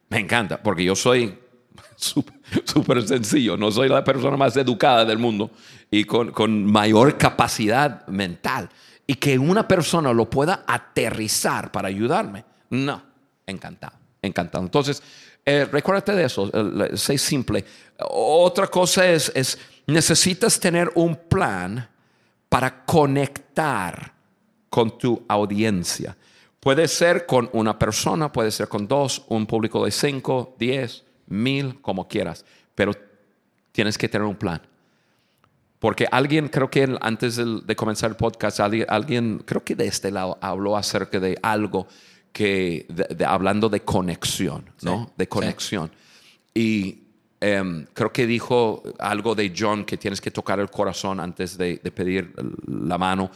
Me encanta, porque yo soy *laughs* súper sencillo. No soy la persona más educada del mundo y con, mayor capacidad mental. Y que una persona lo pueda aterrizar para ayudarme. No, encantado, encantado. Entonces, eh, recuérdate de eso, sé simple. Otra cosa es, es, necesitas tener un plan para conectar con tu audiencia. Puede ser con una persona, puede ser con dos, un público de cinco, diez, mil, como quieras, pero tienes que tener un plan. Porque alguien, creo que antes de comenzar el podcast, alguien, creo que de este lado, habló acerca de algo que, de- de- hablando de conexión, ¿no? Sí, de conexión. Y em, creo que dijo algo de John, que tienes que tocar el corazón antes de, de pedir la mano.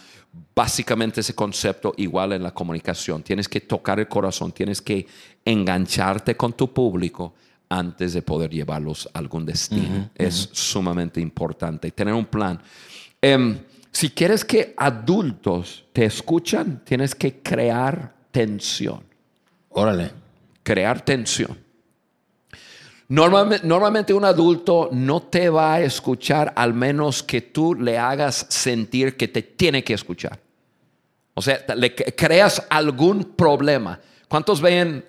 Básicamente ese concepto igual en la comunicación. Tienes que tocar el corazón, tienes que engancharte con tu público antes de poder llevarlos a algún destino. es sumamente importante. Tener un plan. Em, si quieres que adultos te escuchan, tienes que crear tensión. Órale. Crear tensión. Normalmente, normalmente un adulto no te va a escuchar al menos que tú le hagas sentir que te tiene que escuchar. O sea, le creas algún problema. ¿Cuántos ven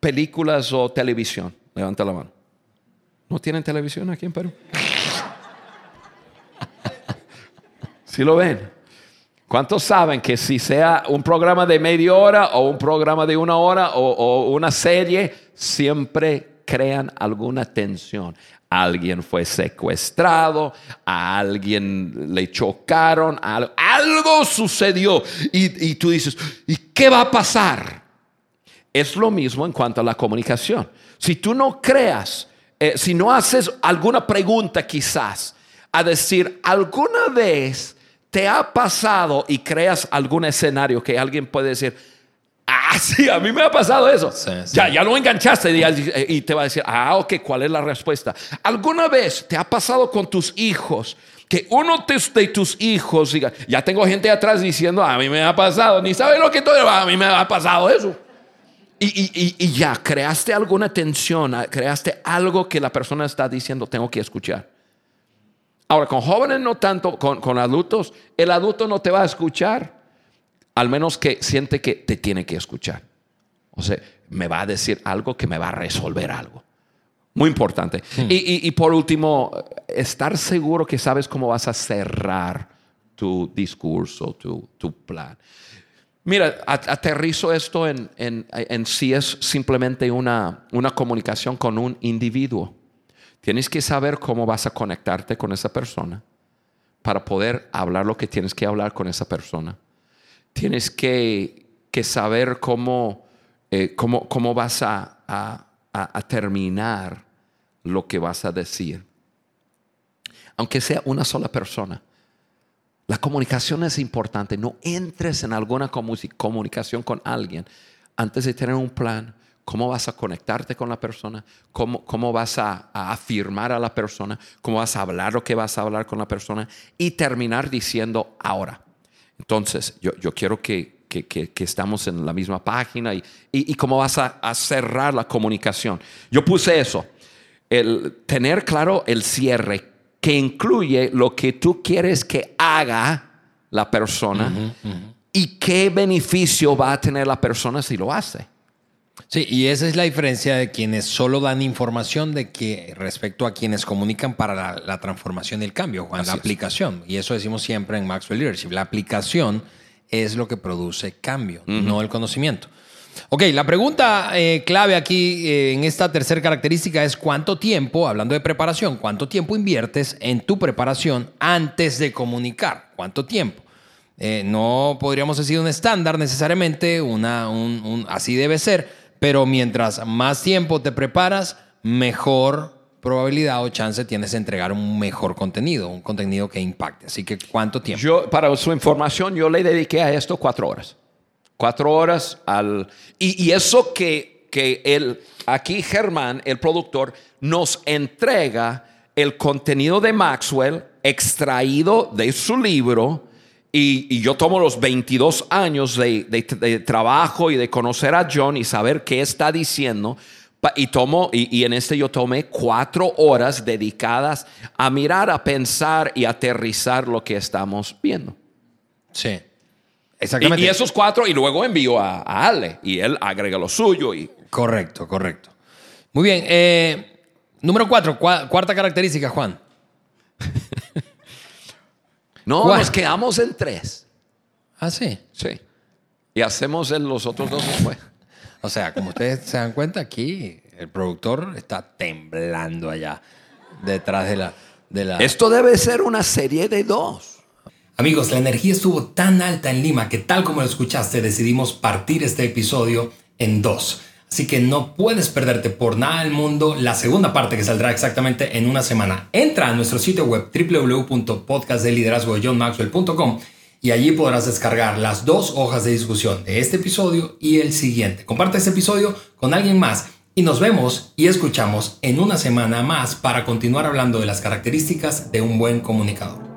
películas o televisión? Levanta la mano. ¿No tienen televisión aquí en Perú? *laughs* ¿Sí lo ven? ¿Cuántos saben que si sea un programa de media hora o un programa de una hora o, una serie, siempre crean alguna tensión? Alguien fue secuestrado, a alguien le chocaron, al- algo sucedió y, y tú dices, ¿y qué va a pasar? Es lo mismo en cuanto a la comunicación. Si tú no creas, eh, si no haces alguna pregunta quizás, a decir, ¿alguna vez te ha pasado y creas algún escenario que alguien puede decir, ah, *laughs* sí, a mí me ha pasado eso? Sí, sí. Ya, ya lo enganchaste y, y te va a decir, ah, ok, ¿cuál es la respuesta? ¿Alguna vez te ha pasado con tus hijos? Que uno de de tus hijos diga, ya tengo gente atrás diciendo, a mí me ha pasado, ni sabe lo que todo, a mí me ha pasado eso. Y, y- y- ya, creaste alguna tensión, ah, creaste algo que la persona está diciendo, tengo que escuchar. Ahora, con jóvenes no tanto, con, con adultos, el adulto no te va a escuchar, al menos que siente que te tiene que escuchar. O sea, me va a decir algo que me va a resolver algo. Muy importante. Y, y- y por último, estar seguro que sabes cómo vas a cerrar tu discurso, tu, tu plan. Mira, aterrizo esto en, en, si es simplemente una, una comunicación con un individuo. Tienes que saber cómo vas a conectarte con esa persona para poder hablar lo que tienes que hablar con esa persona. Tienes que, que saber cómo, eh, cómo, cómo vas a- a- a terminar lo que vas a decir. Aunque sea una sola persona. La comunicación es importante. No entres en alguna comu- comunicación con alguien antes de tener un plan. ¿Cómo vas a conectarte con la persona? ¿Cómo, cómo vas a, afirmar a la persona? ¿Cómo vas a hablar lo que vas a hablar con la persona? Y terminar diciendo ahora. Entonces, yo, yo quiero que, que, que- estamos en la misma página y, y, y cómo vas a, a cerrar la comunicación. Yo puse eso, el tener claro el cierre que incluye lo que tú quieres que haga la persona y qué beneficio va a tener la persona si lo hace. Sí, y esa es la diferencia de quienes solo dan información de que respecto a quienes comunican para la, la transformación y el cambio, Juan, Así la es. aplicación. Y eso decimos siempre en Maxwell Leadership. La aplicación es lo que produce cambio, no el conocimiento. Ok, la pregunta eh, clave aquí eh, en esta tercera característica es cuánto tiempo, hablando de preparación, cuánto tiempo inviertes en tu preparación antes de comunicar. ¿Cuánto tiempo? Eh, no podríamos decir un estándar necesariamente, una, un- un- así debe ser, pero mientras más tiempo te preparas, mejor probabilidad o chance tienes de entregar un mejor contenido, un contenido que impacte. Así que, ¿cuánto tiempo? Yo, para su información, yo le dediqué a esto cuatro horas. Cuatro horas al... Y, y eso que, que el, aquí Germán, el productor, nos entrega el contenido de Maxwell extraído de su libro. Y, y yo tomo los 22 años de, de- de trabajo y de conocer a John y saber qué está diciendo. Y, tomo, y, y en este yo tomé cuatro horas dedicadas a mirar, a pensar y aterrizar lo que estamos viendo. Sí. Y, Exactamente. y esos cuatro, y luego envío a, a Ale, y él agrega lo suyo. Y, Correcto, correcto. Muy bien. eh, número cuatro, cua- cuarta característica, Juan. no, nos quedamos en tres. Ah, sí. Sí. Y hacemos el- los otros dos después. O sea, como ustedes se dan cuenta, aquí el productor está temblando allá detrás de la... De la... Esto debe ser una serie de dos. Amigos, la energía estuvo tan alta en Lima que tal como lo escuchaste decidimos partir este episodio en dos. Así que no puedes perderte por nada del mundo la segunda parte que saldrá exactamente en una semana. Entra a nuestro sitio web www.podcastdeliderazgo.johnmaxwell.com y allí podrás descargar las dos hojas de discusión de este episodio y el siguiente. Comparte este episodio con alguien más y nos vemos y escuchamos en una semana más para continuar hablando de las características de un buen comunicador.